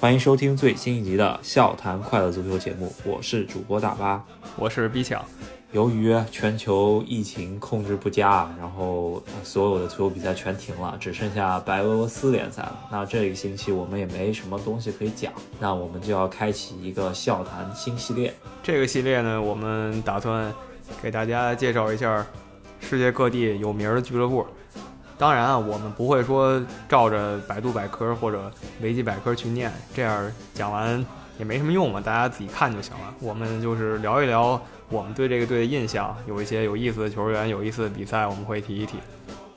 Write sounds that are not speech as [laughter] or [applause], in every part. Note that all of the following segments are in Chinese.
欢迎收听最新一集的笑谈快乐足球节目，我是主播大巴，我是 B 强。由于全球疫情控制不佳，然后所有的足球比赛全停了，只剩下白俄罗斯联赛了。那这个星期我们也没什么东西可以讲，那我们就要开启一个笑谈新系列。这个系列呢，我们打算给大家介绍一下世界各地有名的俱乐部。当然啊，我们不会说照着百度百科或者维基百科去念，这样讲完也没什么用嘛，大家自己看就行了。我们就是聊一聊。我们对这个队的印象有一些有意思的球员、有意思的比赛，我们会提一提。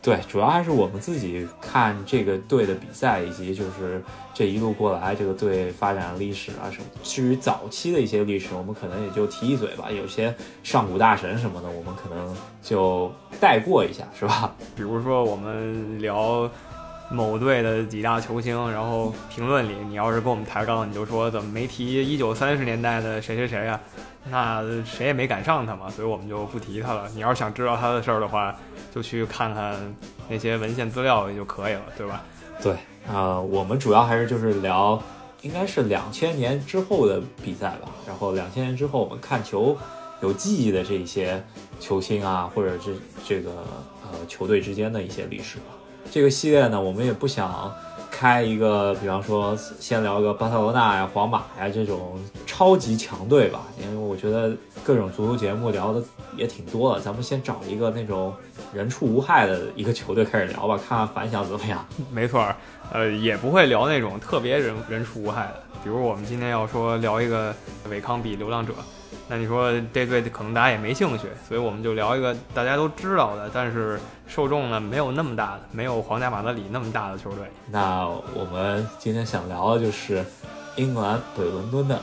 对，主要还是我们自己看这个队的比赛，以及就是这一路过来这个队发展历史啊什么。至于早期的一些历史，我们可能也就提一嘴吧。有些上古大神什么的，我们可能就带过一下，是吧？[laughs] 比如说我们聊某队的几大球星，然后评论里你要是跟我们抬杠，你就说怎么没提一九三十年代的谁谁谁啊？那谁也没赶上他嘛，所以我们就不提他了。你要是想知道他的事儿的话，就去看看那些文献资料就可以了，对吧？对，啊，我们主要还是就是聊，应该是两千年之后的比赛吧。然后两千年之后我们看球有记忆的这些球星啊，或者是这个呃球队之间的一些历史吧。这个系列呢，我们也不想。开一个，比方说，先聊个巴塞罗那呀、皇马呀这种超级强队吧，因为我觉得各种足球节目聊的也挺多的，咱们先找一个那种人畜无害的一个球队开始聊吧，看看反响怎么样。没错，呃，也不会聊那种特别人人畜无害的，比如我们今天要说聊一个韦康比流浪者。那你说这队可能大家也没兴趣，所以我们就聊一个大家都知道的，但是受众呢没有那么大的，没有皇家马德里那么大的球队。那我们今天想聊的就是英格兰北伦敦的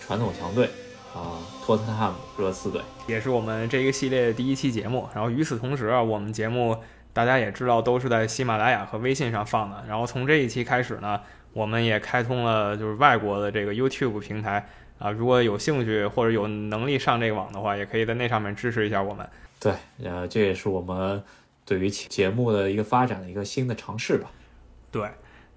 传统强队啊，托特纳汉姆热刺队，也是我们这个系列的第一期节目。然后与此同时啊，我们节目大家也知道都是在喜马拉雅和微信上放的。然后从这一期开始呢，我们也开通了就是外国的这个 YouTube 平台。啊，如果有兴趣或者有能力上这个网的话，也可以在那上面支持一下我们。对，呃，这也是我们对于节目的一个发展的一个新的尝试吧。对，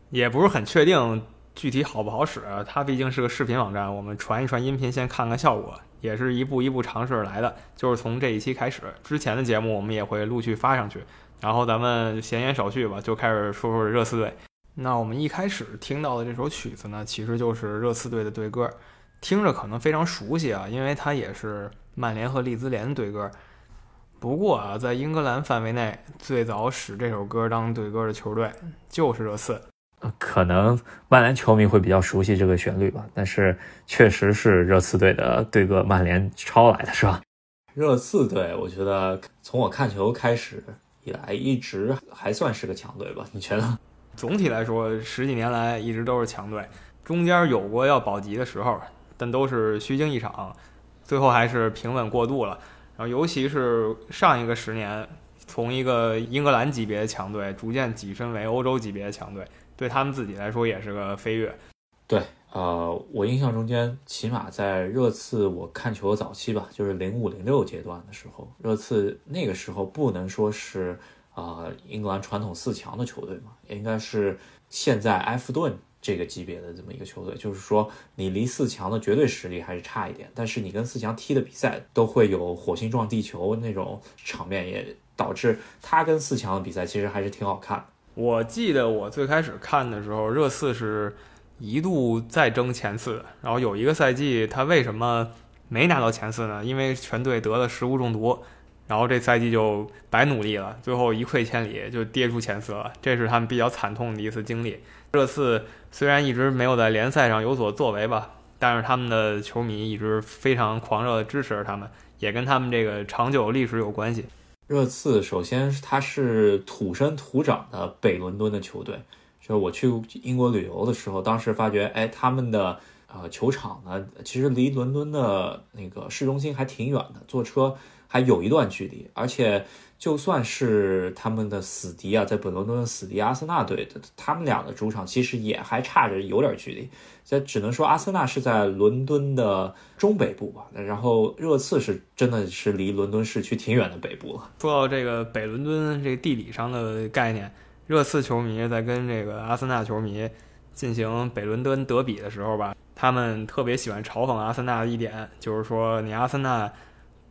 也不是很确定具体好不好使，它毕竟是个视频网站，我们传一传音频，先看看效果，也是一步一步尝试来的。就是从这一期开始，之前的节目我们也会陆续发上去。然后咱们闲言少叙吧，就开始说说热刺队。那我们一开始听到的这首曲子呢，其实就是热刺队的队歌。听着可能非常熟悉啊，因为它也是曼联和利兹联的对歌。不过啊，在英格兰范围内，最早使这首歌当对歌的球队就是热刺。可能曼联球迷会比较熟悉这个旋律吧，但是确实是热刺队的对歌，曼联抄来的是吧？热刺队，我觉得从我看球开始以来，一直还算是个强队吧？你觉得？总体来说，十几年来一直都是强队，中间有过要保级的时候。但都是虚惊一场，最后还是平稳过渡了。然后，尤其是上一个十年，从一个英格兰级别的强队逐渐跻身为欧洲级别的强队，对他们自己来说也是个飞跃。对，呃，我印象中间，起码在热刺我看球的早期吧，就是零五零六阶段的时候，热刺那个时候不能说是啊英格兰传统四强的球队嘛，应该是现在埃弗顿。这个级别的这么一个球队，就是说你离四强的绝对实力还是差一点，但是你跟四强踢的比赛都会有火星撞地球那种场面，也导致他跟四强的比赛其实还是挺好看的。我记得我最开始看的时候，热刺是一度在争前四，然后有一个赛季他为什么没拿到前四呢？因为全队得了食物中毒，然后这赛季就白努力了，最后一溃千里就跌出前四了，这是他们比较惨痛的一次经历。热刺虽然一直没有在联赛上有所作为吧，但是他们的球迷一直非常狂热的支持着他们，也跟他们这个长久历史有关系。热刺首先它是土生土长的北伦敦的球队，就是我去英国旅游的时候，当时发觉，哎，他们的呃球场呢，其实离伦敦的那个市中心还挺远的，坐车还有一段距离，而且。就算是他们的死敌啊，在本伦敦的死敌阿森纳队，他们俩的主场其实也还差着有点距离。这只能说阿森纳是在伦敦的中北部吧，然后热刺是真的是离伦敦市区挺远的北部了。说到这个北伦敦这个地理上的概念，热刺球迷在跟这个阿森纳球迷进行北伦敦德比的时候吧，他们特别喜欢嘲讽阿森纳的一点，就是说你阿森纳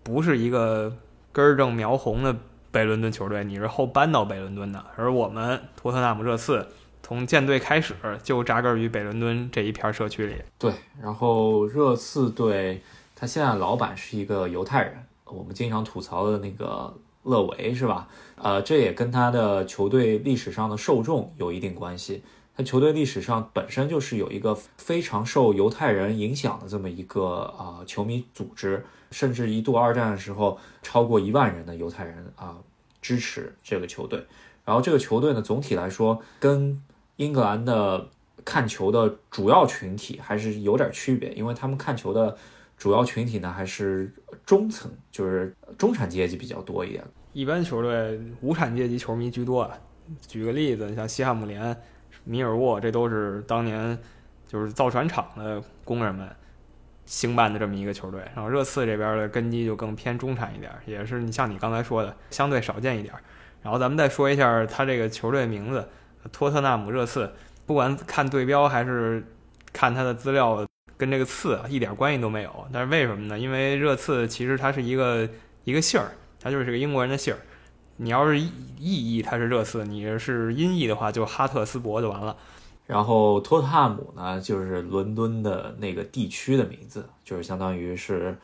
不是一个根正苗红的北伦敦球队，你是后搬到北伦敦的，而我们托特纳姆热刺从建队开始就扎根于北伦敦这一片社区里。对，然后热刺队他现在老板是一个犹太人，我们经常吐槽的那个勒维是吧？呃，这也跟他的球队历史上的受众有一定关系。他球队历史上本身就是有一个非常受犹太人影响的这么一个啊球迷组织，甚至一度二战的时候超过一万人的犹太人啊支持这个球队。然后这个球队呢，总体来说跟英格兰的看球的主要群体还是有点区别，因为他们看球的主要群体呢还是中层，就是中产阶级比较多一点。一般球队无产阶级球迷居多啊。举个例子，像西汉姆联。米尔沃，这都是当年就是造船厂的工人们兴办的这么一个球队。然后热刺这边的根基就更偏中产一点，也是你像你刚才说的，相对少见一点。然后咱们再说一下他这个球队名字——托特纳姆热刺。不管看对标还是看他的资料，跟这个刺一点关系都没有。但是为什么呢？因为热刺其实它是一个一个姓儿，它就是个英国人的姓儿。你要是意译它是热刺，你是音译的话就哈特斯伯就完了。然后托特汉姆呢，就是伦敦的那个地区的名字，就是相当于是，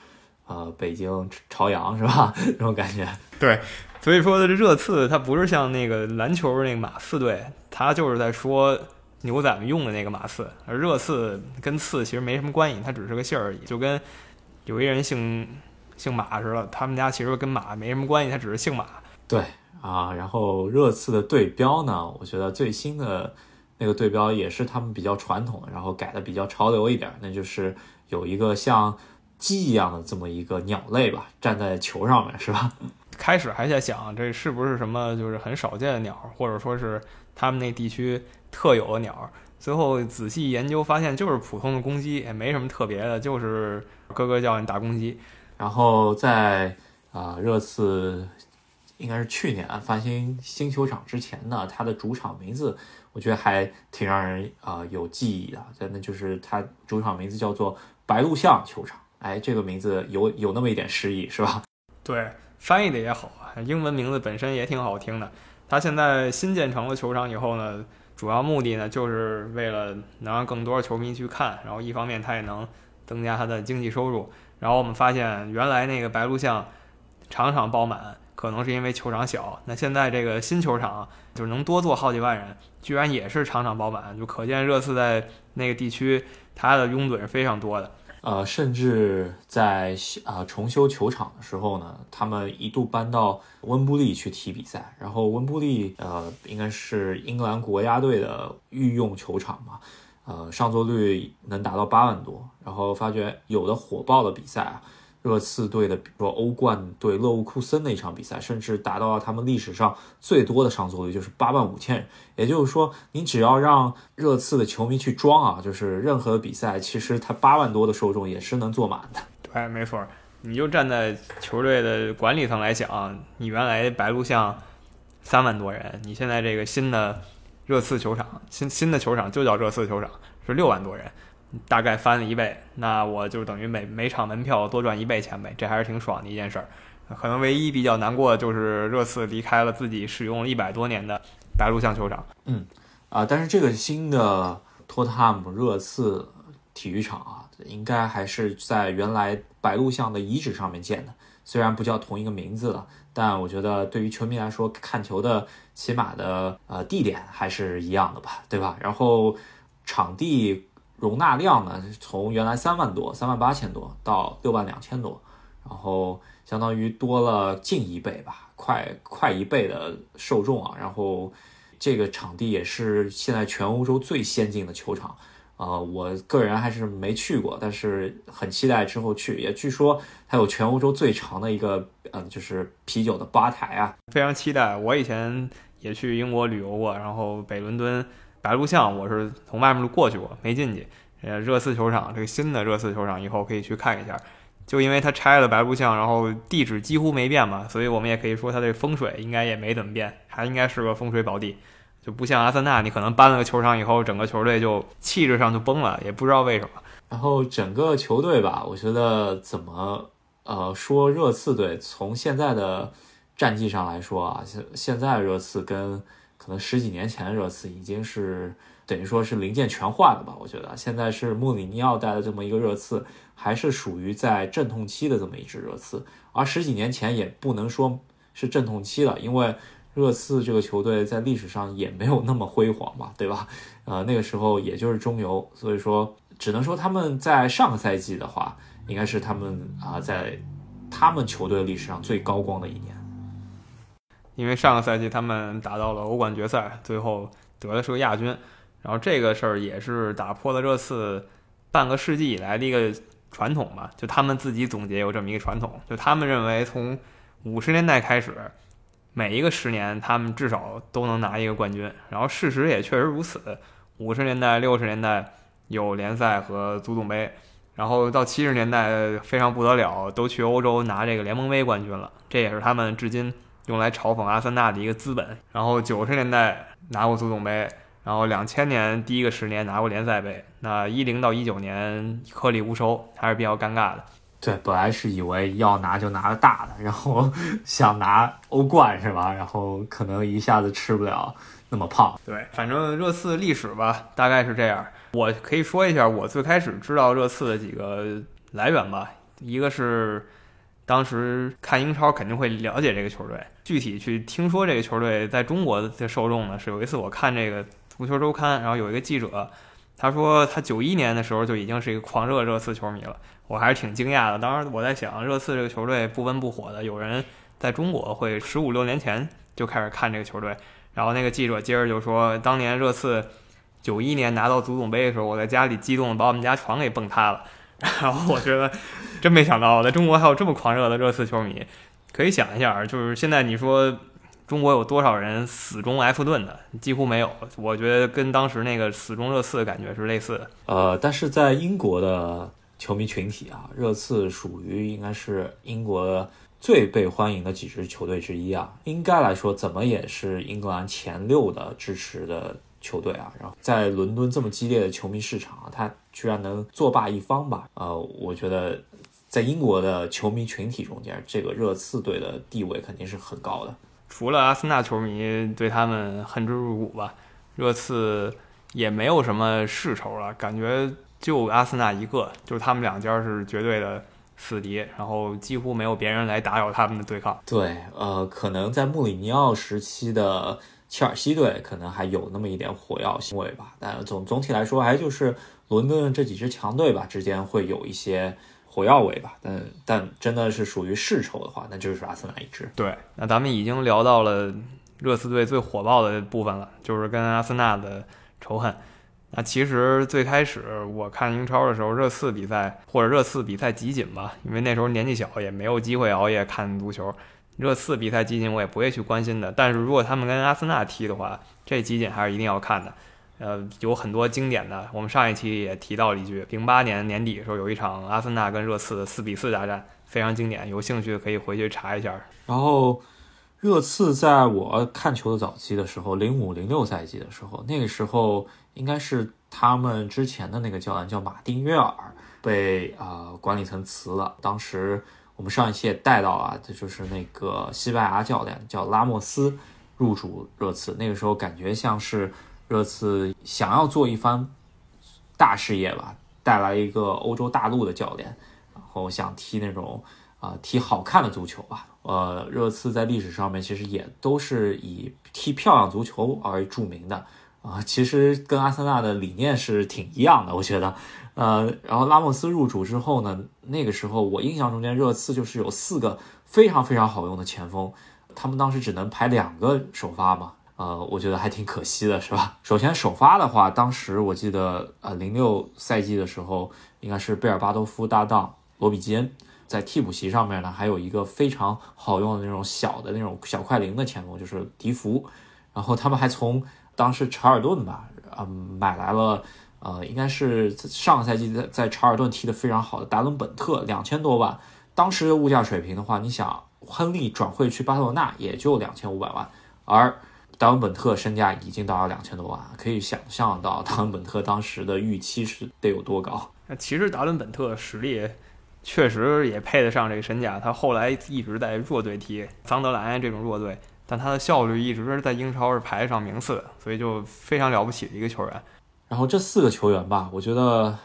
呃，北京朝阳是吧？[laughs] 这种感觉。对，所以说的这热刺，它不是像那个篮球那个马刺队，它就是在说牛仔们用的那个马刺，而热刺跟刺其实没什么关系，它只是个姓而已，就跟有一人姓姓马似的，他们家其实跟马没什么关系，他只是姓马。对啊，然后热刺的队标呢，我觉得最新的那个对标也是他们比较传统，然后改的比较潮流一点，那就是有一个像鸡一样的这么一个鸟类吧，站在球上面，是吧？[laughs] 开始还在想这是不是什么就是很少见的鸟，或者说是他们那地区特有的鸟，最后仔细研究发现就是普通的公鸡，也没什么特别的，就是咯咯叫你打公鸡。然后在啊热刺。应该是去年翻新新球场之前呢，它的主场名字我觉得还挺让人啊有记忆的，真的就是它主场名字叫做白鹿巷球场。哎，这个名字有有那么一点诗意，是吧？[laughs] 对，翻译的也好，英文名字本身也挺好听的。它现在新建成了球场以后呢，主要目的呢就是为了能让更多球迷去看，然后一方面它也能增加它的经济收入。然后我们发现原来那个白鹿巷场场爆满。可能是因为球场小，那现在这个新球场就是能多坐好几万人，居然也是场场爆满，就可见热刺在那个地区它的拥趸是非常多的。呃，甚至在啊重修球场的时候呢，他们一度搬到温布利去踢比赛，然后温布利呃应该是英格兰国家队的御用球场嘛，呃上座率能达到八万多，然后发觉有的火爆的比赛啊。热刺队的，比如说欧冠对勒沃库森那场比赛，甚至达到了他们历史上最多的上座率，就是八万五千人。也就是说，你只要让热刺的球迷去装啊，就是任何比赛，其实他八万多的受众也是能坐满的。对，没错。你就站在球队的管理层来讲，你原来白鹿巷三万多人，你现在这个新的热刺球场，新新的球场就叫热刺球场，是六万多人。大概翻了一倍，那我就等于每每场门票多赚一倍钱呗，这还是挺爽的一件事儿。可能唯一比较难过的就是热刺离开了自己使用了一百多年的白鹿巷球场。嗯，啊，但是这个新的托特姆热刺体育场啊，应该还是在原来白鹿巷的遗址上面建的，虽然不叫同一个名字了，但我觉得对于球迷来说，看球的起码的呃地点还是一样的吧，对吧？然后场地。容纳量呢，从原来三万多、三万八千多到六万两千多，然后相当于多了近一倍吧，快快一倍的受众啊。然后这个场地也是现在全欧洲最先进的球场，呃，我个人还是没去过，但是很期待之后去。也据说它有全欧洲最长的一个，嗯，就是啤酒的吧台啊，非常期待。我以前也去英国旅游过，然后北伦敦。白鹿巷，我是从外面过去过，没进去。呃，热刺球场这个新的热刺球场，以后可以去看一下。就因为它拆了白鹿巷，然后地址几乎没变嘛，所以我们也可以说它这风水应该也没怎么变，还应该是个风水宝地。就就不像阿森纳，你可能搬了个球场以后，整个球队就气质上就崩了，也不知道为什么。然后整个球队吧，我觉得怎么呃说热刺队从现在的战绩上来说啊，现现在热刺跟可能十几年前的热刺已经是等于说是零件全换了吧？我觉得现在是穆里尼奥带的这么一个热刺，还是属于在阵痛期的这么一支热刺，而十几年前也不能说是阵痛期了，因为。热刺这个球队在历史上也没有那么辉煌嘛，对吧？呃，那个时候也就是中游，所以说只能说他们在上个赛季的话，应该是他们啊在他们球队历史上最高光的一年。因为上个赛季他们打到了欧冠决赛，最后得的是个亚军，然后这个事儿也是打破了热刺半个世纪以来的一个传统嘛，就他们自己总结有这么一个传统，就他们认为从五十年代开始。每一个十年，他们至少都能拿一个冠军。然后事实也确实如此。五十年代、六十年代有联赛和足总杯，然后到七十年代非常不得了，都去欧洲拿这个联盟杯冠军了。这也是他们至今用来嘲讽阿森纳的一个资本。然后九十年代拿过足总杯，然后两千年第一个十年拿过联赛杯。那一零到一九年颗粒无收，还是比较尴尬的。对，本来是以为要拿就拿个大的，然后 [laughs] 想拿欧冠是吧？然后可能一下子吃不了那么胖。对，反正热刺历史吧，大概是这样。我可以说一下我最开始知道热刺的几个来源吧。一个是当时看英超肯定会了解这个球队，具体去听说这个球队在中国的受众呢，是有一次我看这个足球周刊，然后有一个记者，他说他九一年的时候就已经是一个狂热热刺球迷了。我还是挺惊讶的。当时我在想，热刺这个球队不温不火的，有人在中国会十五六年前就开始看这个球队。然后那个记者接着就说，当年热刺九一年拿到足总杯的时候，我在家里激动的把我们家床给蹦塌了。[laughs] 然后我觉得真没想到，在中国还有这么狂热的热刺球迷。可以想一下，就是现在你说中国有多少人死忠埃弗顿的？几乎没有。我觉得跟当时那个死忠热刺的感觉是类似的。呃，但是在英国的。球迷群体啊，热刺属于应该是英国最被欢迎的几支球队之一啊。应该来说，怎么也是英格兰前六的支持的球队啊。然后在伦敦这么激烈的球迷市场啊，他居然能作霸一方吧？呃，我觉得在英国的球迷群体中间，这个热刺队的地位肯定是很高的。除了阿森纳球迷对他们恨之入骨吧，热刺也没有什么世仇了，感觉。就阿森纳一个，就是他们两家是绝对的死敌，然后几乎没有别人来打扰他们的对抗。对，呃，可能在穆里尼奥时期的切尔西队可能还有那么一点火药味吧，但总总体来说，还就是伦敦这几支强队吧之间会有一些火药味吧。但但真的是属于世仇的话，那就是阿森纳一支。对，那咱们已经聊到了热刺队最火爆的部分了，就是跟阿森纳的仇恨。那其实最开始我看英超的时候，热刺比赛或者热刺比赛集锦吧，因为那时候年纪小，也没有机会熬夜看足球。热刺比赛集锦我也不会去关心的。但是如果他们跟阿森纳踢的话，这集锦还是一定要看的。呃，有很多经典的，我们上一期也提到了一句，零八年年底的时候有一场阿森纳跟热刺的四比四大战，非常经典，有兴趣可以回去查一下。然后，热刺在我看球的早期的时候，零五零六赛季的时候，那个时候。应该是他们之前的那个教练叫马丁约尔，被啊管理层辞了。当时我们上一期也带到了，这就是那个西班牙教练叫拉莫斯入主热刺。那个时候感觉像是热刺想要做一番大事业吧，带来一个欧洲大陆的教练，然后想踢那种啊踢好看的足球吧。呃，热刺在历史上面其实也都是以踢漂亮足球而著名的。啊，其实跟阿森纳的理念是挺一样的，我觉得，呃，然后拉莫斯入主之后呢，那个时候我印象中间热刺就是有四个非常非常好用的前锋，他们当时只能排两个首发嘛，呃，我觉得还挺可惜的，是吧？首先首发的话，当时我记得，呃，零六赛季的时候，应该是贝尔巴多夫搭档罗比基恩，在替补席上面呢，还有一个非常好用的那种小的那种小快灵的前锋，就是迪福，然后他们还从。当时查尔顿吧，嗯，买来了，呃，应该是上个赛季在在查尔顿踢得非常好的达伦本特，两千多万。当时的物价水平的话，你想，亨利转会去巴塞罗那也就两千五百万，而达文本特身价已经达到两千多万，可以想象到达文本特当时的预期是得有多高。那其实达伦本特实力确实也配得上这个身价，他后来一直在弱队踢，桑德兰这种弱队，但他的效率一直在英超是排得上名次的，所以就非常了不起的一个球员。然后这四个球员吧，我觉得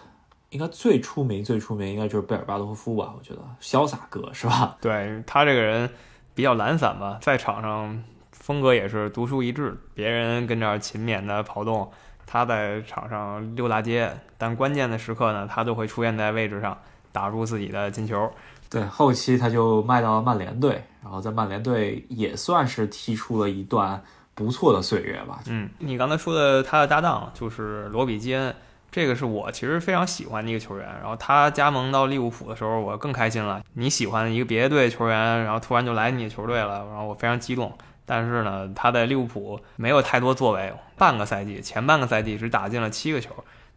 应该最出名、最出名应该就是贝尔巴托夫吧，我觉得潇洒哥是吧？[laughs] 对他这个人比较懒散吧，在场上风格也是独树一帜，别人跟这儿勤勉的跑动，他在场上溜大街，但关键的时刻呢，他都会出现在位置上。打入自己的进球，对，后期他就卖到了曼联队，然后在曼联队也算是踢出了一段不错的岁月吧。嗯，你刚才说的他的搭档就是罗比基恩，这个是我其实非常喜欢的一个球员。然后他加盟到利物浦的时候，我更开心了。你喜欢一个别的队球员，然后突然就来你的球队了，然后我非常激动。但是呢，他在利物浦没有太多作为，半个赛季，前半个赛季只打进了七个球。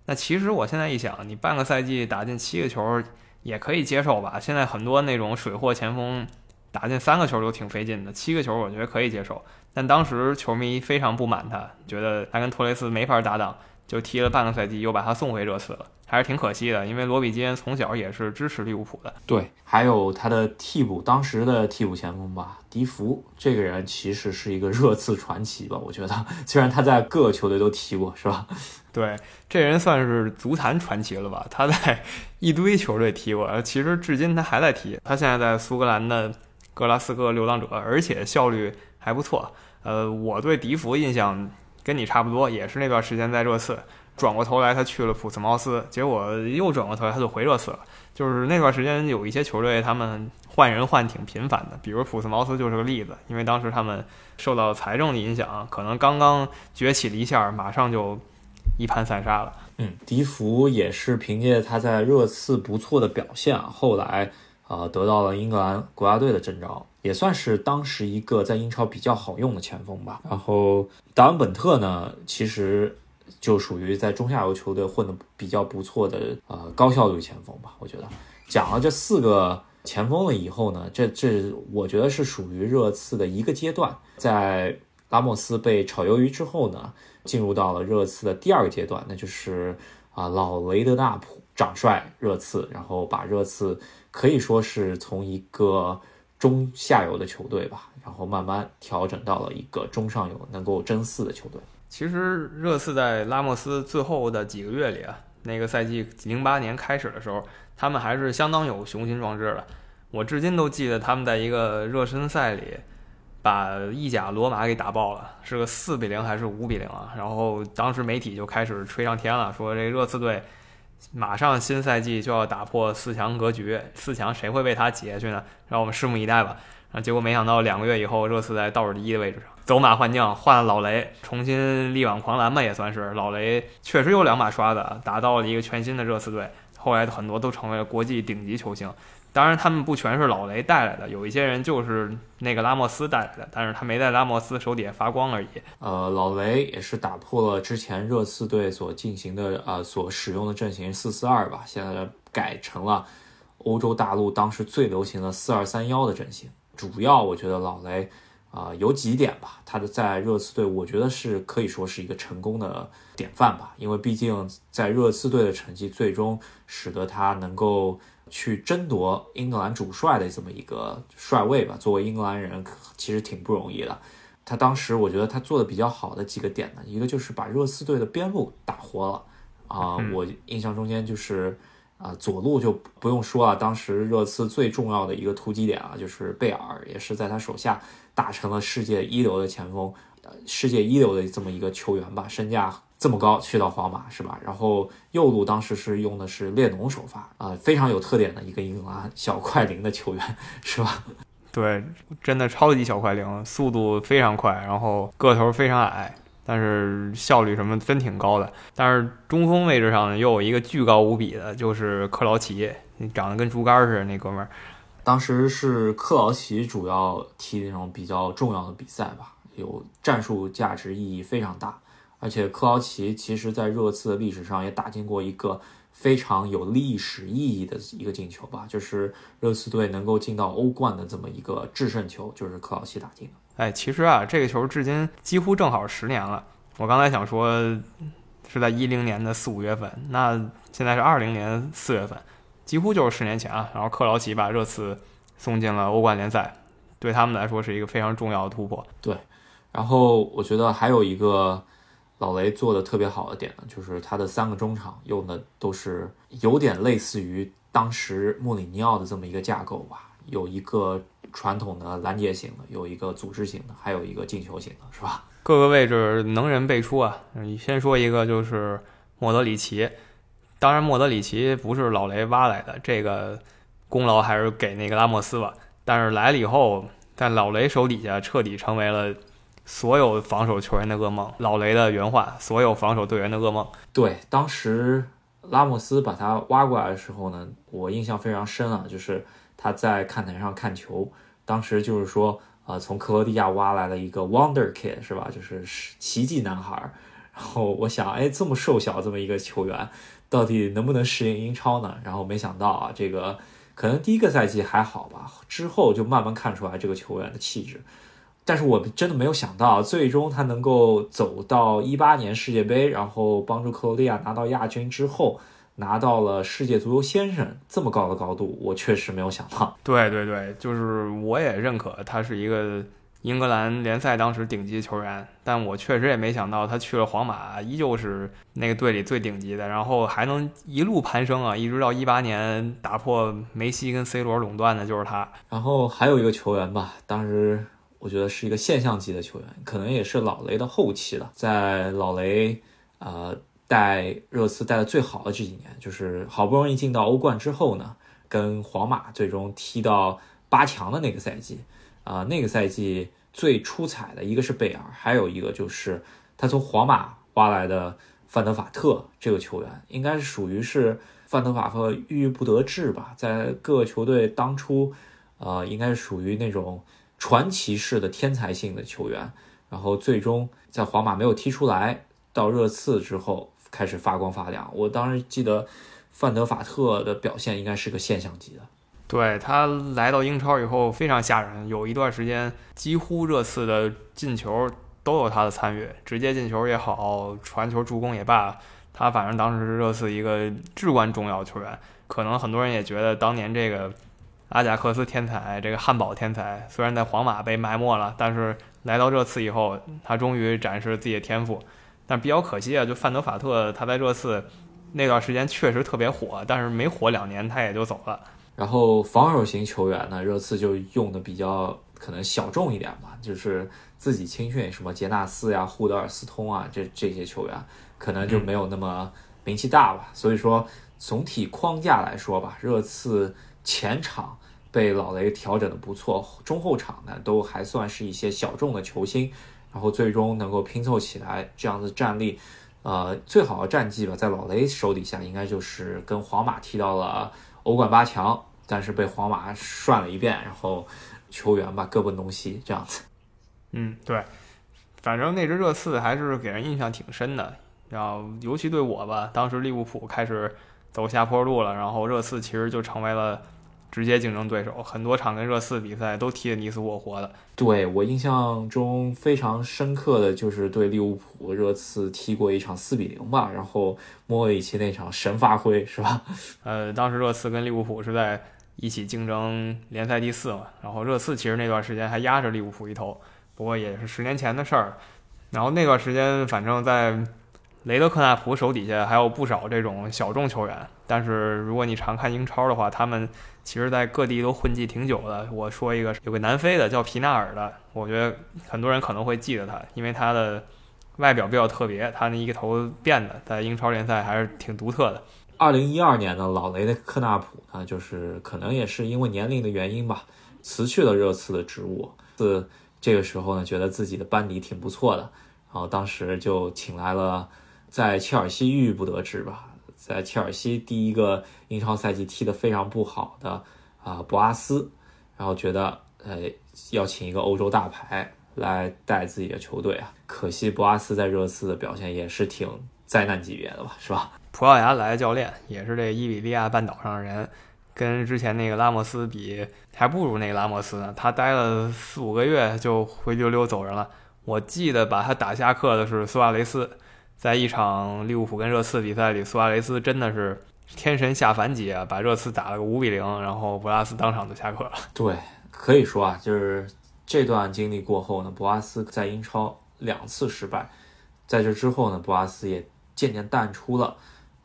那其实我现在一想，你半个赛季打进七个球。也可以接受吧。现在很多那种水货前锋打进三个球都挺费劲的，七个球我觉得可以接受。但当时球迷非常不满他，觉得他跟托雷斯没法搭档，就踢了半个赛季，又把他送回热刺了，还是挺可惜的。因为罗比基恩从小也是支持利物浦的。对，还有他的替补，当时的替补前锋吧，迪福这个人其实是一个热刺传奇吧。我觉得，虽然他在各个球队都踢过，是吧？[laughs] 对，这人算是足坛传奇了吧？他在 [laughs] 一堆球队踢过，其实至今他还在踢。他现在在苏格兰的格拉斯哥流浪者，而且效率还不错。呃，我对迪福印象跟你差不多，也是那段时间在热刺，转过头来他去了普斯茅斯，结果又转过头来他就回热刺了。就是那段时间有一些球队他们换人换挺频繁的，比如普斯茅斯就是个例子，因为当时他们受到财政的影响，可能刚刚崛起了一下，马上就。一盘散沙了。嗯，迪福也是凭借他在热刺不错的表现，后来啊得到了英格兰国家队的征召，也算是当时一个在英超比较好用的前锋吧。然后达文本特呢，其实就属于在中下游球队混得比较不错的呃高效率前锋吧。我觉得讲了这四个前锋了以后呢，这这我觉得是属于热刺的一个阶段，在拉莫斯被炒鱿鱼之后呢。进入到了热刺的第二个阶段，那就是啊，老雷德纳普掌帅热刺，然后把热刺可以说是从一个中下游的球队吧，然后慢慢调整到了一个中上游能够争四的球队。其实热刺在拉莫斯最后的几个月里啊，那个赛季零八年开始的时候，他们还是相当有雄心壮志的。我至今都记得他们在一个热身赛里。把意甲罗马给打爆了，是个四比零还是五比零啊？然后当时媒体就开始吹上天了，说这热刺队马上新赛季就要打破四强格局，四强谁会被他挤下去呢？让我们拭目以待吧。然后结果没想到两个月以后，热刺在倒数第一的位置上，走马换将，换了老雷，重新力挽狂澜吧，也算是。老雷确实有两把刷子，打造了一个全新的热刺队，后来很多都成为了国际顶级球星。当然，他们不全是老雷带来的，有一些人就是那个拉莫斯带来的，但是他没在拉莫斯手底下发光而已。呃，老雷也是打破了之前热刺队所进行的呃所使用的阵型四四二吧，现在改成了欧洲大陆当时最流行的四二三幺的阵型。主要我觉得老雷啊有几点吧，他的在热刺队我觉得是可以说是一个成功的典范吧，因为毕竟在热刺队的成绩最终使得他能够。去争夺英格兰主帅的这么一个帅位吧，作为英格兰人其实挺不容易的。他当时我觉得他做的比较好的几个点呢，一个就是把热刺队的边路打活了啊，我印象中间就是啊左路就不用说啊，当时热刺最重要的一个突击点啊，就是贝尔也是在他手下打成了世界一流的前锋，呃，世界一流的这么一个球员吧，身价。这么高去到皇马是吧？然后右路当时是用的是列侬首发啊，非常有特点的一个英格兰小快灵的球员是吧？[laughs] 对，真的超级小快灵，速度非常快，然后个头非常矮，但是效率什么真挺高的。但是中锋位置上，又有一个巨高无比的，就是克劳奇，长得跟竹竿似的那哥们儿。当时是克劳奇主要踢那种比较重要的比赛吧，有战术价值意义非常大。而且克劳奇其实，在热刺的历史上也打进过一个非常有历史意义的一个进球吧，就是热刺队能够进到欧冠的这么一个制胜球，就是克劳奇打进的。哎，其实啊，这个球至今几乎正好十年了。我刚才想说是在一零年的四五月份，那现在是二零年四月份，几乎就是十年前啊。然后克劳奇把热刺送进了欧冠联赛，对他们来说是一个非常重要的突破。对，然后我觉得还有一个。老雷做的特别好的点呢，就是他的三个中场用的都是有点类似于当时穆里尼奥的这么一个架构吧，有一个传统的拦截型的，有一个组织型的，还有一个进球型的，是吧？各个位置能人辈出啊！你先说一个，就是莫德里奇。当然，莫德里奇不是老雷挖来的，这个功劳还是给那个拉莫斯吧。但是来了以后，在老雷手底下彻底成为了。所有防守球员的噩梦，老雷的原话：所有防守队员的噩梦。对，当时拉莫斯把他挖过来的时候呢，我印象非常深啊，就是他在看台上看球，当时就是说，呃，从克罗地亚挖来了一个 Wonder Kid，是吧？就是奇迹男孩。然后我想，哎，这么瘦小这么一个球员，到底能不能适应英超呢？然后没想到啊，这个可能第一个赛季还好吧，之后就慢慢看出来这个球员的气质。但是我真的没有想到，最终他能够走到一八年世界杯，然后帮助克罗地亚拿到亚军之后，拿到了世界足球先生这么高的高度，我确实没有想到。对对对，就是我也认可他是一个英格兰联赛当时顶级球员，但我确实也没想到他去了皇马，依旧是那个队里最顶级的，然后还能一路攀升啊，一直到一八年打破梅西跟 C 罗垄断的就是他。然后还有一个球员吧，当时。我觉得是一个现象级的球员，可能也是老雷的后期了。在老雷，呃，带热刺带的最好的这几年，就是好不容易进到欧冠之后呢，跟皇马最终踢到八强的那个赛季，啊，那个赛季最出彩的一个是贝尔，还有一个就是他从皇马挖来的范德法特这个球员，应该是属于是范德法特郁郁不得志吧，在各个球队当初，呃，应该是属于那种。传奇式的天才性的球员，然后最终在皇马没有踢出来，到热刺之后开始发光发亮。我当时记得范德法特的表现应该是个现象级的。对他来到英超以后非常吓人，有一段时间几乎热刺的进球都有他的参与，直接进球也好，传球助攻也罢，他反正当时是热刺一个至关重要球员。可能很多人也觉得当年这个。阿贾克斯天才，这个汉堡天才，虽然在皇马被埋没了，但是来到热刺以后，他终于展示自己的天赋。但比较可惜啊，就范德法特他在热刺那段时间确实特别火，但是没火两年他也就走了。然后防守型球员呢，热刺就用的比较可能小众一点吧，就是自己青训，什么杰纳斯呀、胡德尔斯通啊，这这些球员可能就没有那么名气大吧。所以说总体框架来说吧，热刺。前场被老雷调整的不错，中后场呢都还算是一些小众的球星，然后最终能够拼凑起来这样的战力，呃，最好的战绩吧，在老雷手底下应该就是跟皇马踢到了欧冠八强，但是被皇马涮了一遍，然后球员吧各奔东西这样子。嗯，对，反正那支热刺还是给人印象挺深的，然后尤其对我吧，当时利物浦开始走下坡路了，然后热刺其实就成为了。直接竞争对手，很多场跟热刺比赛都踢得你死我活的。对我印象中非常深刻的就是对利物浦、热刺踢过一场四比零吧，然后莫里奇那场神发挥是吧？呃，当时热刺跟利物浦是在一起竞争联赛第四嘛，然后热刺其实那段时间还压着利物浦一头，不过也是十年前的事儿。然后那段时间，反正在雷德克纳普手底下还有不少这种小众球员，但是如果你常看英超的话，他们。其实，在各地都混迹挺久的。我说一个，有个南非的叫皮纳尔的，我觉得很多人可能会记得他，因为他的外表比较特别，他那一个头辫子在英超联赛还是挺独特的。二零一二年呢，老雷的科纳普呢，就是可能也是因为年龄的原因吧，辞去了热刺的职务。自这个时候呢，觉得自己的班底挺不错的，然后当时就请来了在切尔西郁郁不得志吧。在切尔西第一个英超赛季踢得非常不好的啊，博阿斯，然后觉得呃要请一个欧洲大牌来带自己的球队啊，可惜博阿斯在热刺的表现也是挺灾难级别的吧，是吧？葡萄牙来的教练，也是这伊比利亚半岛上的人，跟之前那个拉莫斯比，还不如那个拉莫斯呢。他待了四五个月就灰溜溜走人了。我记得把他打下课的是苏亚雷斯，在一场利物浦跟热刺比赛里，苏亚雷斯真的是天神下凡级啊，把热刺打了个五比零，然后博阿斯当场就下课了。对，可以说啊，就是这段经历过后呢，博阿斯在英超两次失败，在这之后呢，博阿斯也渐渐淡出了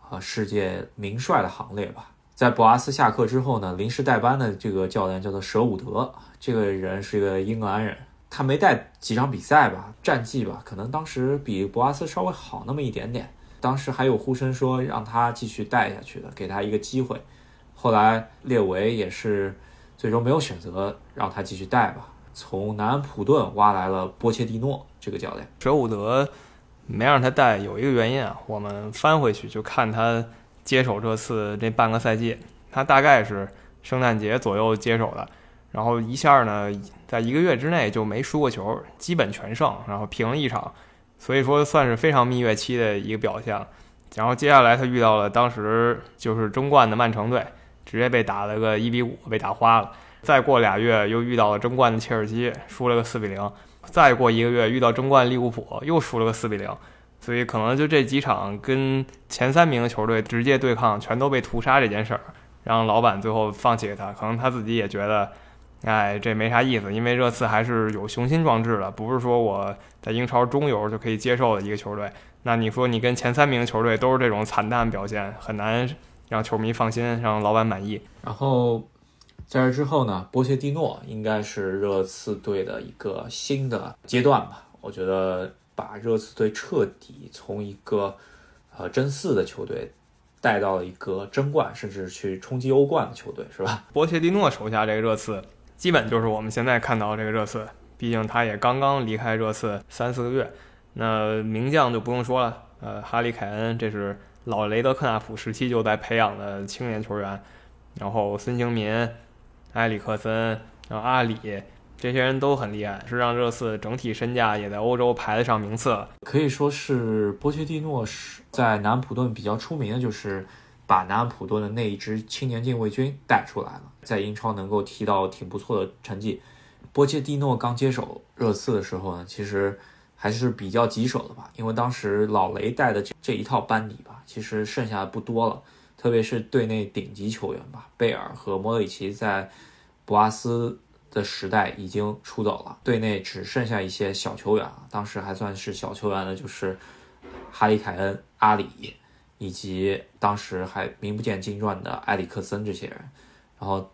啊世界名帅的行列吧。在博阿斯下课之后呢，临时代班的这个教练叫做舍伍德，这个人是一个英格兰人。他没带几场比赛吧，战绩吧，可能当时比博阿斯稍微好那么一点点。当时还有呼声说让他继续带下去的，给他一个机会。后来列维也是最终没有选择让他继续带吧，从南安普顿挖来了波切蒂诺这个教练。舍伍德没让他带有一个原因啊，我们翻回去就看他接手这次这半个赛季，他大概是圣诞节左右接手的。然后一下呢，在一个月之内就没输过球，基本全胜，然后平了一场，所以说算是非常蜜月期的一个表现。然后接下来他遇到了当时就是争冠的曼城队，直接被打了个一比五，被打花了。再过俩月又遇到了争冠的切尔西，输了个四比零。再过一个月遇到争冠利物浦，又输了个四比零。所以可能就这几场跟前三名的球队直接对抗，全都被屠杀这件事儿，让老板最后放弃了他。可能他自己也觉得。哎，这没啥意思，因为热刺还是有雄心壮志的，不是说我在英超中游就可以接受的一个球队。那你说你跟前三名球队都是这种惨淡表现，很难让球迷放心，让老板满意。然后在这之后呢，波切蒂诺应该是热刺队的一个新的阶段吧？我觉得把热刺队彻底从一个呃争四的球队。带到了一个争冠，甚至去冲击欧冠的球队，是吧？波切蒂诺手下这个热刺。基本就是我们现在看到这个热刺，毕竟他也刚刚离开热刺三四个月。那名将就不用说了，呃，哈里凯恩这是老雷德克纳普时期就在培养的青年球员，然后孙兴民、埃里克森、然后阿里这些人都很厉害，是让热刺整体身价也在欧洲排得上名次。可以说是波切蒂诺是在南普顿比较出名的，就是把南安普顿的那一支青年禁卫军带出来了。在英超能够踢到挺不错的成绩。波切蒂诺刚接手热刺的时候呢，其实还是比较棘手的吧，因为当时老雷带的这这一套班底吧，其实剩下的不多了，特别是队内顶级球员吧，贝尔和莫德里奇在博阿斯的时代已经出走了，队内只剩下一些小球员啊，当时还算是小球员的，就是哈里凯恩、阿里，以及当时还名不见经传的埃里克森这些人。然后，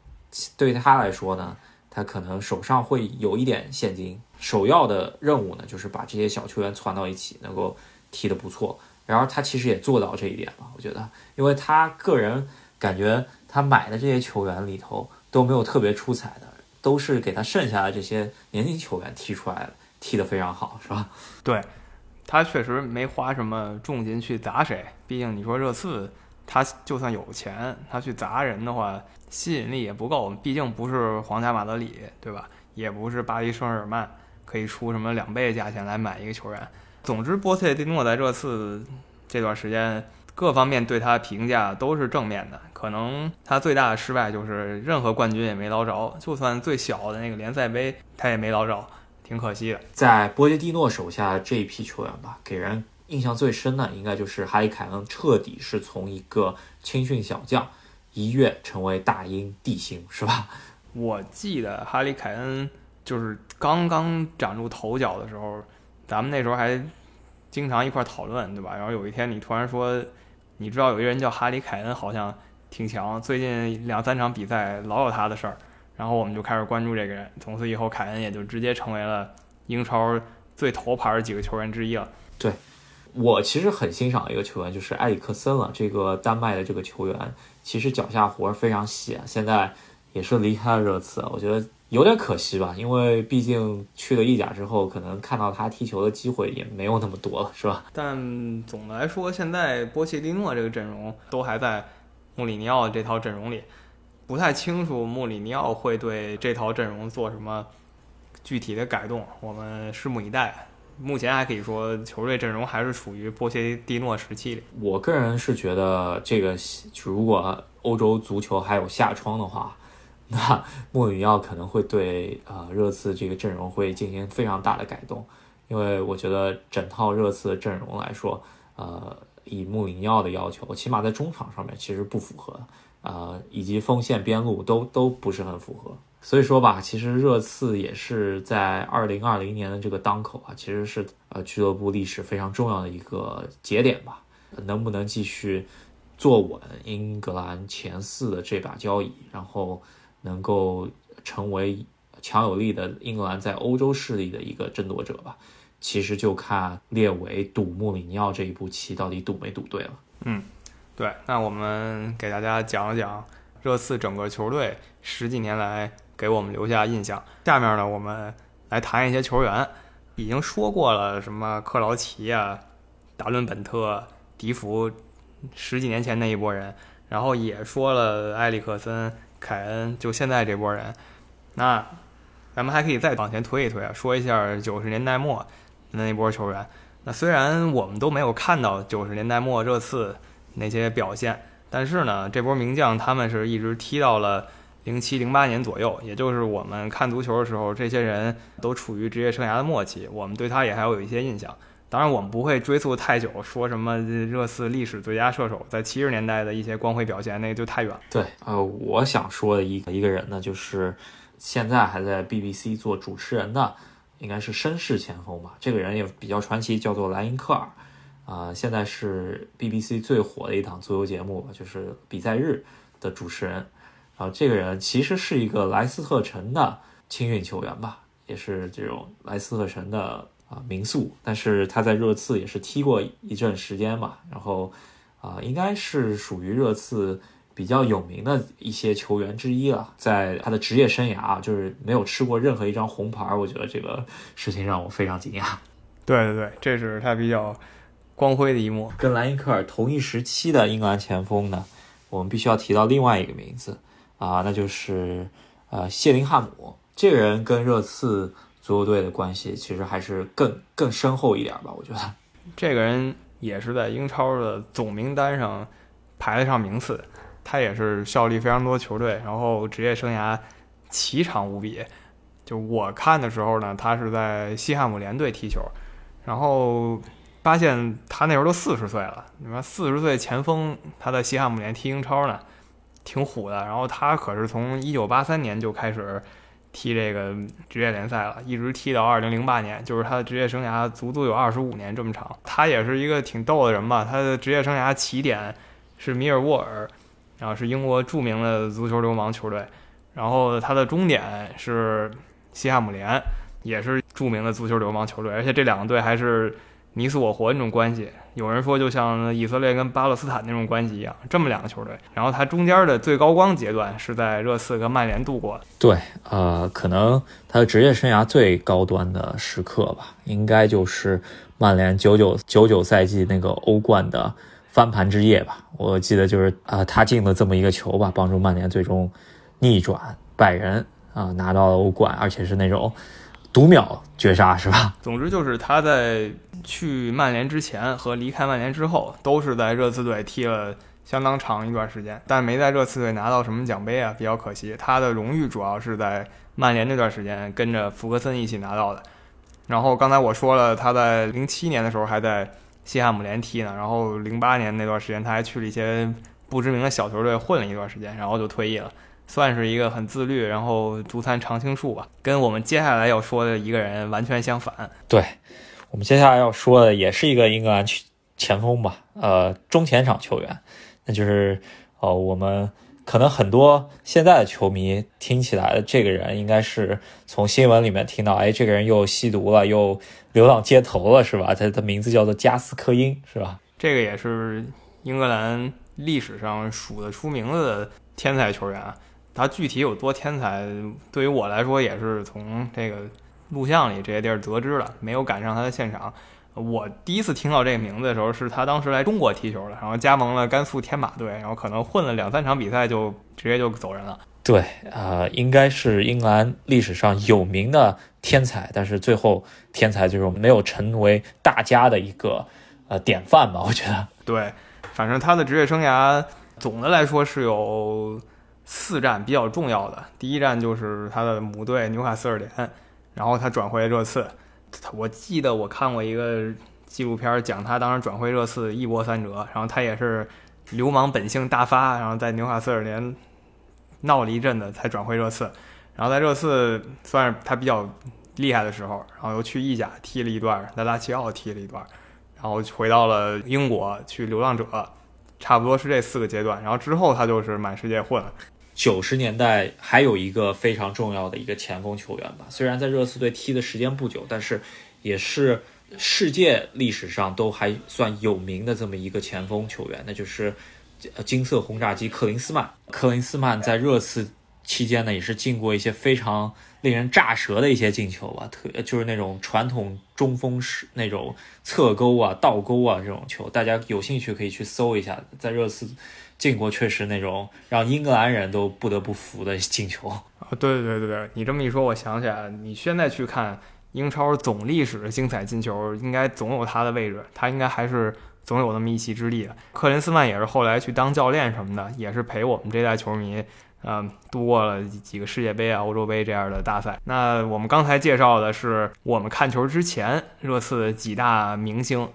对他来说呢，他可能手上会有一点现金，首要的任务呢，就是把这些小球员攒到一起，能够踢得不错。然后他其实也做到这一点了，我觉得，因为他个人感觉他买的这些球员里头都没有特别出彩的，都是给他剩下的这些年轻球员踢出来的，踢得非常好，是吧？对，他确实没花什么重金去砸谁，毕竟你说热刺。他就算有钱，他去砸人的话，吸引力也不够。毕竟不是皇家马德里，对吧？也不是巴黎圣日耳曼，可以出什么两倍价钱来买一个球员。总之，波切蒂诺在热刺这段时间，各方面对他评价都是正面的。可能他最大的失败就是任何冠军也没捞着，就算最小的那个联赛杯，他也没捞着，挺可惜的。在波切蒂诺手下这一批球员吧，给人。印象最深的应该就是哈里凯恩彻底是从一个青训小将一跃成为大英帝星，是吧？我记得哈里凯恩就是刚刚崭露头角的时候，咱们那时候还经常一块讨论，对吧？然后有一天你突然说，你知道有一个人叫哈里凯恩，好像挺强，最近两三场比赛老有他的事儿，然后我们就开始关注这个人，从此以后凯恩也就直接成为了英超最头牌几个球员之一了。对。我其实很欣赏一个球员，就是埃里克森了。这个丹麦的这个球员，其实脚下活非常细啊。现在也是离开了热刺，我觉得有点可惜吧。因为毕竟去了意甲之后，可能看到他踢球的机会也没有那么多了，是吧？但总的来说，现在波切蒂诺这个阵容都还在穆里尼奥这套阵容里，不太清楚穆里尼奥会对这套阵容做什么具体的改动，我们拭目以待。目前还可以说球队阵容还是处于波切蒂诺时期。我个人是觉得这个如果欧洲足球还有夏窗的话，那穆里尼奥可能会对啊热刺这个阵容会进行非常大的改动，因为我觉得整套热刺的阵容来说，呃，以穆里尼奥的要求，起码在中场上面其实不符合，呃，以及锋线边路都都不是很符合。所以说吧，其实热刺也是在二零二零年的这个当口啊，其实是呃俱乐部历史非常重要的一个节点吧。能不能继续坐稳英格兰前四的这把交椅，然后能够成为强有力的英格兰在欧洲势力的一个争夺者吧？其实就看列维赌穆里尼奥这一步棋到底赌没赌对了。嗯，对。那我们给大家讲一讲热刺整个球队十几年来。给我们留下印象。下面呢，我们来谈一些球员。已经说过了，什么克劳奇啊、达伦本特、迪福，十几年前那一波人。然后也说了埃里克森、凯恩，就现在这波人。那咱们还可以再往前推一推啊，说一下九十年代末那一波球员。那虽然我们都没有看到九十年代末热刺那些表现，但是呢，这波名将他们是一直踢到了。零七零八年左右，也就是我们看足球的时候，这些人都处于职业生涯的末期，我们对他也还有一些印象。当然，我们不会追溯太久，说什么热刺历史最佳射手在七十年代的一些光辉表现，那个就太远了。对，呃，我想说的一个一个人呢，就是现在还在 BBC 做主持人的，应该是绅士前锋吧。这个人也比较传奇，叫做莱因克尔，啊，现在是 BBC 最火的一档足球节目，就是比赛日的主持人。啊，这个人其实是一个莱斯特城的青训球员吧，也是这种莱斯特城的啊民宿，但是他在热刺也是踢过一阵时间吧，然后啊，应该是属于热刺比较有名的一些球员之一了。在他的职业生涯啊，就是没有吃过任何一张红牌，我觉得这个事情让我非常惊讶。对对对，这是他比较光辉的一幕。跟莱因克尔同一时期的英格兰前锋呢，我们必须要提到另外一个名字。啊，那就是呃谢林汉姆这个人跟热刺足球队的关系其实还是更更深厚一点吧？我觉得这个人也是在英超的总名单上排得上名次，他也是效力非常多球队，然后职业生涯奇长无比。就我看的时候呢，他是在西汉姆联队踢球，然后发现他那时候都四十岁了。你说四十岁前锋他在西汉姆联踢英超呢？挺虎的，然后他可是从一九八三年就开始踢这个职业联赛了，一直踢到二零零八年，就是他的职业生涯足足有二十五年这么长。他也是一个挺逗的人吧？他的职业生涯起点是米尔沃尔，然后是英国著名的足球流氓球队，然后他的终点是西汉姆联，也是著名的足球流氓球队，而且这两个队还是。你死我活那种关系，有人说就像以色列跟巴勒斯坦那种关系一样，这么两个球队，然后他中间的最高光阶段是在热刺跟曼联度过。对，呃，可能他的职业生涯最高端的时刻吧，应该就是曼联九九九九赛季那个欧冠的翻盘之夜吧。我记得就是啊，他进了这么一个球吧，帮助曼联最终逆转拜仁啊，拿到了欧冠，而且是那种。读秒绝杀是吧？总之就是他在去曼联之前和离开曼联之后，都是在热刺队踢了相当长一段时间，但没在热刺队拿到什么奖杯啊，比较可惜。他的荣誉主要是在曼联那段时间跟着福格森一起拿到的。然后刚才我说了，他在零七年的时候还在西汉姆联踢呢，然后零八年那段时间他还去了一些不知名的小球队混了一段时间，然后就退役了。算是一个很自律，然后足坛常青树吧，跟我们接下来要说的一个人完全相反。对，我们接下来要说的也是一个英格兰前锋吧，呃，中前场球员，那就是呃，我们可能很多现在的球迷听起来的这个人，应该是从新闻里面听到，哎，这个人又吸毒了，又流浪街头了，是吧？他的名字叫做加斯科因，是吧？这个也是英格兰历史上数得出名字的天才球员。他具体有多天才，对于我来说也是从这个录像里这些地儿得知了，没有赶上他的现场。我第一次听到这个名字的时候，是他当时来中国踢球了，然后加盟了甘肃天马队，然后可能混了两三场比赛就直接就走人了。对，呃，应该是英格兰历史上有名的天才，但是最后天才就是没有成为大家的一个呃典范吧？我觉得。对，反正他的职业生涯总的来说是有四站比较重要的。第一站就是他的母队纽卡斯尔联，然后他转会热刺。我记得我看过一个纪录片讲他当时转会热刺一波三折，然后他也是流氓本性大发，然后在纽卡斯尔联闹了一阵子才转会热刺。然后在热刺算是他比较厉害的时候，然后又去意甲踢了一段，在拉齐奥踢了一段。然后回到了英国去流浪者，差不多是这四个阶段。然后之后他就是满世界混。九十年代还有一个非常重要的一个前锋球员吧，虽然在热刺队踢的时间不久，但是也是世界历史上都还算有名的这么一个前锋球员，那就是金色轰炸机克林斯曼。克林斯曼在热刺期间呢，也是进过一些非常。令人炸舌的一些进球吧，特就是那种传统中锋式那种侧勾啊、倒钩啊这种球，大家有兴趣可以去搜一下，在热刺进过确实那种让英格兰人都不得不服的进球啊！对对对对，你这么一说，我想起来了，你现在去看英超总历史的精彩进球，应该总有他的位置，他应该还是总有那么一席之地的。克林斯曼也是后来去当教练什么的，也是陪我们这代球迷。嗯，度过了几个世界杯啊、欧洲杯这样的大赛。那我们刚才介绍的是我们看球之前热刺的几大明星，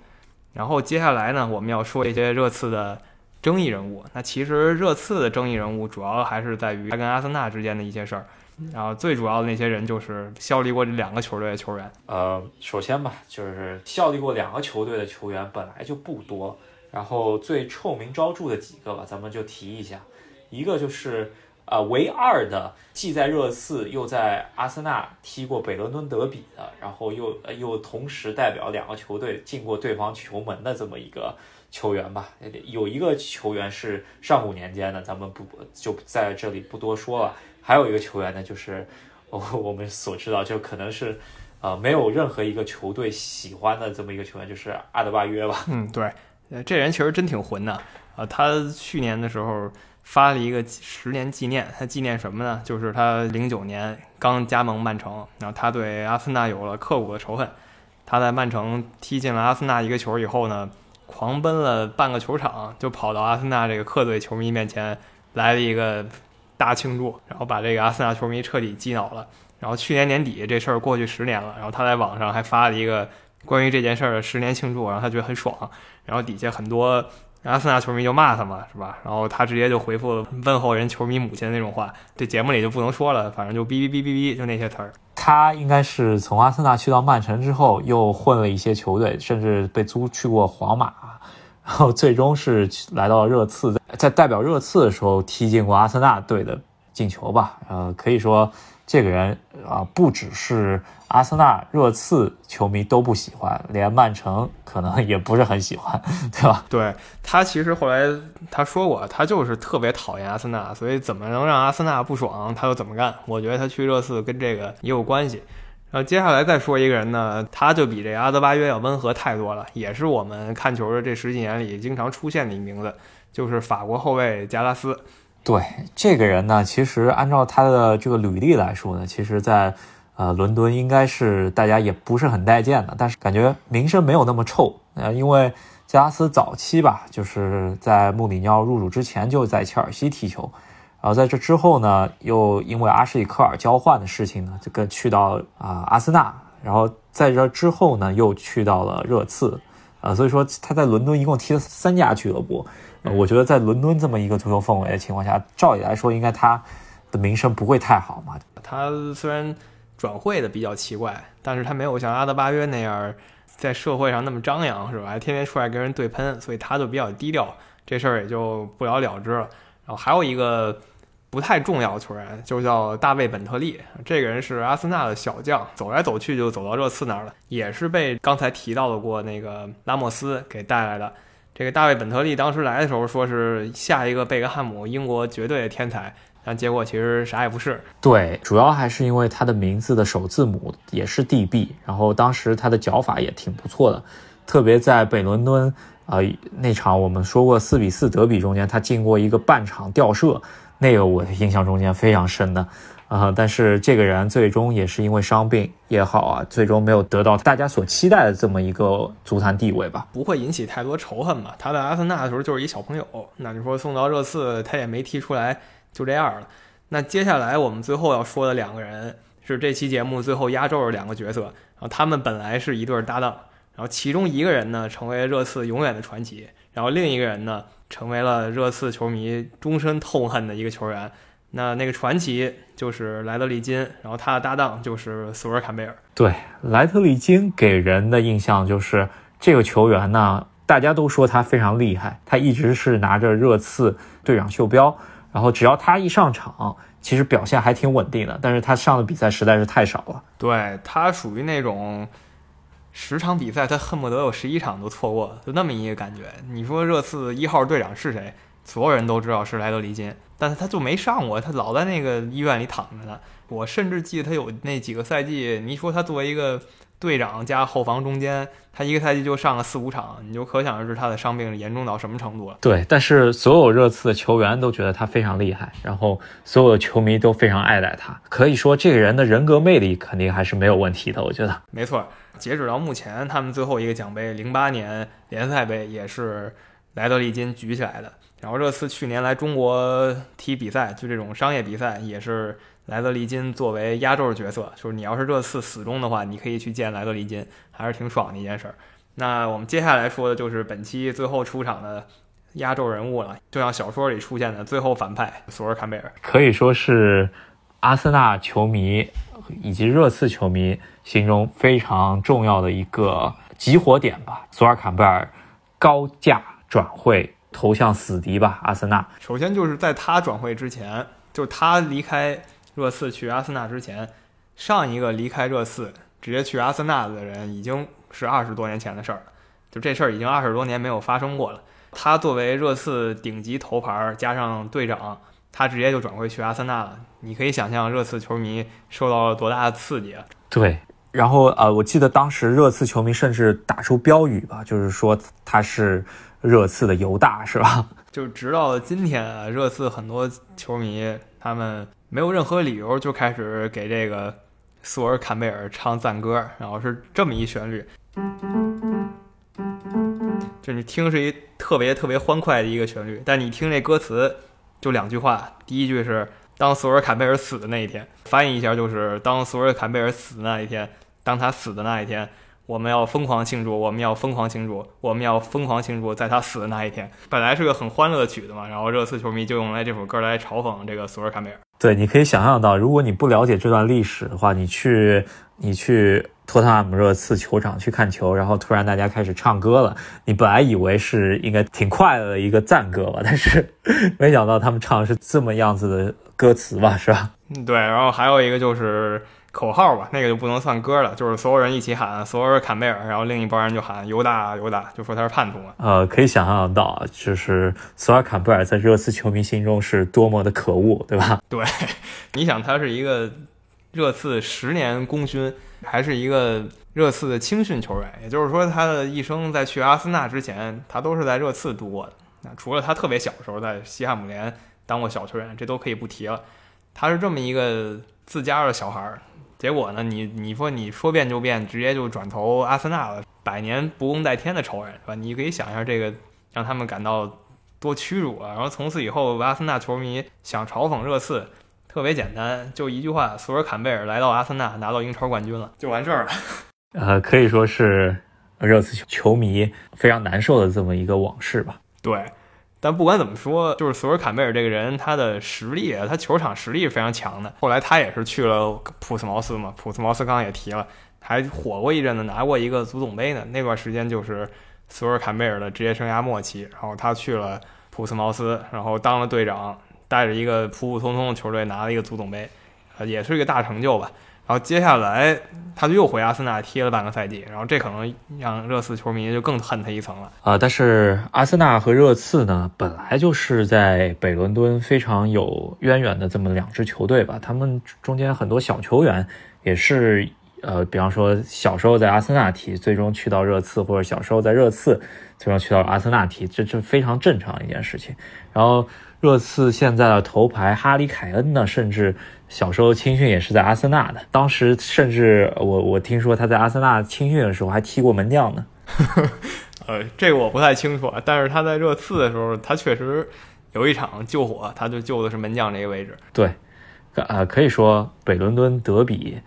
然后接下来呢，我们要说一些热刺的争议人物。那其实热刺的争议人物主要还是在于他跟阿森纳之间的一些事儿，然后最主要的那些人就是效力过这两个球队的球员。呃，首先吧，就是效力过两个球队的球员本来就不多，然后最臭名昭著的几个吧，咱们就提一下，一个就是。啊，唯二的既在热刺又在阿森纳踢过北伦敦德比的，然后又又同时代表两个球队进过对方球门的这么一个球员吧。有一个球员是上古年间的，咱们不就在这里不多说了。还有一个球员呢，就是我我们所知道，就可能是呃没有任何一个球队喜欢的这么一个球员，就是阿德巴约吧。嗯，对，这人其实真挺混的啊。他去年的时候。发了一个十年纪念，他纪念什么呢？就是他零九年刚加盟曼城，然后他对阿森纳有了刻骨的仇恨。他在曼城踢进了阿森纳一个球以后呢，狂奔了半个球场，就跑到阿森纳这个客队球迷面前来了一个大庆祝，然后把这个阿森纳球迷彻底激恼了。然后去年年底这事儿过去十年了，然后他在网上还发了一个关于这件事儿的十年庆祝，然后他觉得很爽，然后底下很多。阿森纳球迷就骂他嘛，是吧？然后他直接就回复问候人球迷母亲那种话，这节目里就不能说了，反正就哔哔哔哔哔，就那些词儿。他应该是从阿森纳去到曼城之后，又混了一些球队，甚至被租去过皇马，然后最终是来到热刺，在代表热刺的时候踢进过阿森纳队的进球吧？呃，可以说。这个人啊，不只是阿森纳、热刺球迷都不喜欢，连曼城可能也不是很喜欢，对吧？对他其实后来他说过，他就是特别讨厌阿森纳，所以怎么能让阿森纳不爽，他就怎么干。我觉得他去热刺跟这个也有关系。然后接下来再说一个人呢，他就比这阿德巴约要温和太多了，也是我们看球的这十几年里经常出现的一名字，就是法国后卫加拉斯。对这个人呢，其实按照他的这个履历来说呢，其实，在呃伦敦应该是大家也不是很待见的，但是感觉名声没有那么臭。呃，因为加斯早期吧，就是在穆里尼奥入主之前就在切尔西踢球，然后在这之后呢，又因为阿什里科尔交换的事情呢，这个去到啊阿森纳，然后在这之后呢，又去到了热刺，呃，所以说他在伦敦一共踢了三家俱乐部。我觉得在伦敦这么一个足球氛围的情况下，照理来说，应该他的名声不会太好嘛。他虽然转会的比较奇怪，但是他没有像阿德巴约那样在社会上那么张扬，是吧？还天天出来跟人对喷，所以他就比较低调，这事儿也就不了了之了。然后还有一个不太重要的球员，就叫大卫本特利，这个人是阿森纳的小将，走来走去就走到热刺那儿了，也是被刚才提到的过那个拉莫斯给带来的。这个大卫本特利当时来的时候说是下一个贝克汉姆，英国绝对的天才，但结果其实啥也不是。对，主要还是因为他的名字的首字母也是 DB，然后当时他的脚法也挺不错的，特别在北伦敦啊那场我们说过四比四德比中间，他进过一个半场吊射，那个我印象中间非常深的。啊、但是这个人最终也是因为伤病也好啊，最终没有得到大家所期待的这么一个足坛地位吧。不会引起太多仇恨嘛。他在阿森纳的时候就是一小朋友，那你说送到热刺，他也没踢出来，就这样了。那接下来我们最后要说的两个人是这期节目最后压轴的两个角色，然后他们本来是一对搭档，然后其中一个人呢成为热刺永远的传奇，然后另一个人呢成为了热刺球迷终身痛恨的一个球员。那那个传奇就是莱德利金，然后他的搭档就是索尔坎贝尔。对，莱特利金给人的印象就是这个球员呢，大家都说他非常厉害，他一直是拿着热刺队长袖标，然后只要他一上场，其实表现还挺稳定的。但是他上的比赛实在是太少了。对他属于那种十场比赛他恨不得有十一场都错过，就那么一个感觉。你说热刺一号队长是谁？所有人都知道是莱德利金，但是他就没上过，他老在那个医院里躺着呢。我甚至记得他有那几个赛季，你说他作为一个队长加后防中间，他一个赛季就上了四五场，你就可想而知他的伤病严重到什么程度了。对，但是所有热刺的球员都觉得他非常厉害，然后所有的球迷都非常爱戴他。可以说，这个人的人格魅力肯定还是没有问题的。我觉得，没错，截止到目前，他们最后一个奖杯零八年联赛杯也是莱德利金举起来的。然后热刺去年来中国踢比赛，就这种商业比赛，也是莱德利金作为压轴的角色。就是你要是热刺死忠的话，你可以去见莱德利金，还是挺爽的一件事儿。那我们接下来说的就是本期最后出场的压轴人物了，就像小说里出现的最后反派索尔坎贝尔。可以说是阿森纳球迷以及热刺球迷心中非常重要的一个集火点吧。索尔坎贝尔高价转会。投向死敌吧，阿森纳。首先就是在他转会之前，就是他离开热刺去阿森纳之前，上一个离开热刺直接去阿森纳的人已经是二十多年前的事儿了。就这事儿已经二十多年没有发生过了。他作为热刺顶级头牌加上队长，他直接就转会去阿森纳了。你可以想象热刺球迷受到了多大的刺激啊！对，然后呃，我记得当时热刺球迷甚至打出标语吧，就是说他是。热刺的犹大是吧？[laughs] 就直到今天啊，热刺很多球迷他们没有任何理由就开始给这个索尔坎贝尔唱赞歌，然后是这么一旋律，就你听是一特别特别欢快的一个旋律，但你听这歌词就两句话，第一句是当索尔坎贝尔死的那一天，翻译一下就是当索尔坎贝尔死的那一天，当他死的那一天。我们要疯狂庆祝，我们要疯狂庆祝，我们要疯狂庆祝，在他死的那一天。本来是个很欢乐的曲子嘛，然后热刺球迷就用来这首歌来嘲讽这个索尔坎贝尔。对，你可以想象到，如果你不了解这段历史的话，你去你去托特纳姆热刺球场去看球，然后突然大家开始唱歌了，你本来以为是应该挺快乐的一个赞歌吧，但是没想到他们唱的是这么样子的歌词吧，是吧？嗯，对。然后还有一个就是。口号吧，那个就不能算歌了，就是所有人一起喊索尔坎贝尔，然后另一帮人就喊犹大犹大，就说他是叛徒嘛。呃，可以想象到，就是索尔坎贝尔在热刺球迷心中是多么的可恶，对吧？[laughs] 对，你想他是一个热刺十年功勋，还是一个热刺的青训球员，也就是说他的一生在去阿森纳之前，他都是在热刺度过的。那除了他特别小的时候在西汉姆联当过小球员，这都可以不提了。他是这么一个自家的小孩儿。结果呢？你你说你说变就变，直接就转投阿森纳了，百年不共戴天的仇人是吧？你可以想一下这个，让他们感到多屈辱啊！然后从此以后，阿森纳球迷想嘲讽热刺，特别简单，就一句话：索尔坎贝尔来到阿森纳，拿到英超冠军了，就完事儿了。[laughs] 呃，可以说是热刺球迷非常难受的这么一个往事吧。对。但不管怎么说，就是索尔坎贝尔这个人，他的实力，他球场实力非常强的。后来他也是去了普斯茅斯嘛，普斯茅斯刚刚也提了，还火过一阵子，拿过一个足总杯呢。那段时间就是索尔坎贝尔的职业生涯末期，然后他去了普斯茅斯，然后当了队长，带着一个普普通通的球队拿了一个足总杯，呃，也是一个大成就吧。然后接下来他就又回阿森纳踢了半个赛季，然后这可能让热刺球迷就更恨他一层了啊！但是阿森纳和热刺呢，本来就是在北伦敦非常有渊源的这么两支球队吧，他们中间很多小球员也是呃，比方说小时候在阿森纳踢，最终去到热刺，或者小时候在热刺，最终去到阿森纳踢，这这非常正常一件事情。然后热刺现在的头牌哈里凯恩呢，甚至小时候青训也是在阿森纳的，当时甚至我我听说他在阿森纳青训的时候还踢过门将呢。[laughs] 呃，这个我不太清楚，但是他在热刺的时候，他确实有一场救火，他就救的是门将这个位置。对，呃，可以说北伦敦德比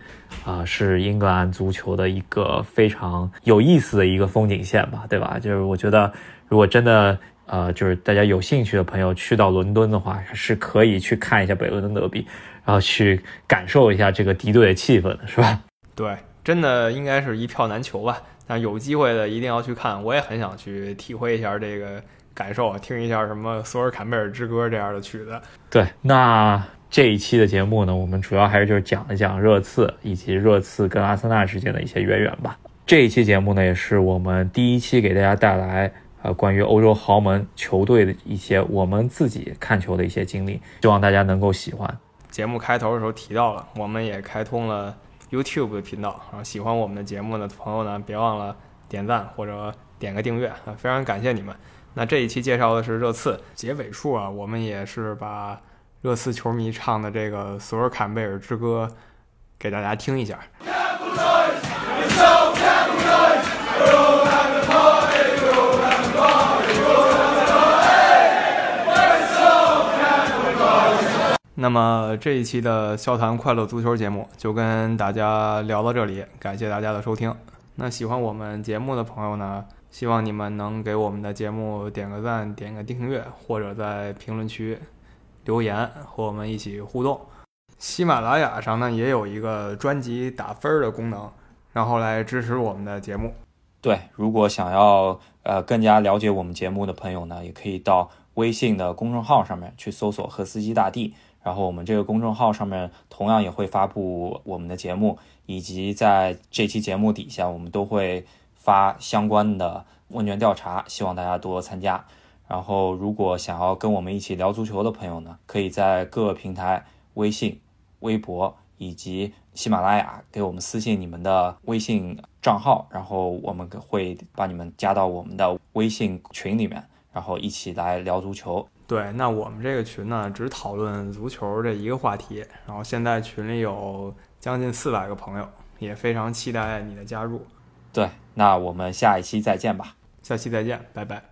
啊是英格兰足球的一个非常有意思的一个风景线吧，对吧？就是我觉得，如果真的呃，就是大家有兴趣的朋友去到伦敦的话，是可以去看一下北伦敦德比，然后去感受一下这个敌对的气氛的，是吧？[laughs] 对，真的应该是一票难求吧。但有机会的一定要去看，我也很想去体会一下这个感受，听一下什么《索尔坎贝尔之歌》这样的曲子。对，那这一期的节目呢，我们主要还是就是讲一讲热刺以及热刺跟阿森纳之间的一些渊源吧。这一期节目呢，也是我们第一期给大家带来呃关于欧洲豪门球队的一些我们自己看球的一些经历，希望大家能够喜欢。节目开头的时候提到了，我们也开通了。YouTube 的频道啊，喜欢我们的节目的朋友呢，别忘了点赞或者点个订阅啊，非常感谢你们。那这一期介绍的是热刺，结尾处啊，我们也是把热刺球迷唱的这个《索尔坎贝尔之歌》给大家听一下。那么这一期的笑谈快乐足球节目就跟大家聊到这里，感谢大家的收听。那喜欢我们节目的朋友呢，希望你们能给我们的节目点个赞、点个订阅，或者在评论区留言和我们一起互动。喜马拉雅上呢也有一个专辑打分的功能，然后来支持我们的节目。对，如果想要呃更加了解我们节目的朋友呢，也可以到微信的公众号上面去搜索“赫斯基大帝”。然后我们这个公众号上面同样也会发布我们的节目，以及在这期节目底下，我们都会发相关的问卷调查，希望大家多多参加。然后，如果想要跟我们一起聊足球的朋友呢，可以在各个平台、微信、微博以及喜马拉雅给我们私信你们的微信账号，然后我们会把你们加到我们的微信群里面，然后一起来聊足球。对，那我们这个群呢，只讨论足球这一个话题。然后现在群里有将近四百个朋友，也非常期待你的加入。对，那我们下一期再见吧。下期再见，拜拜。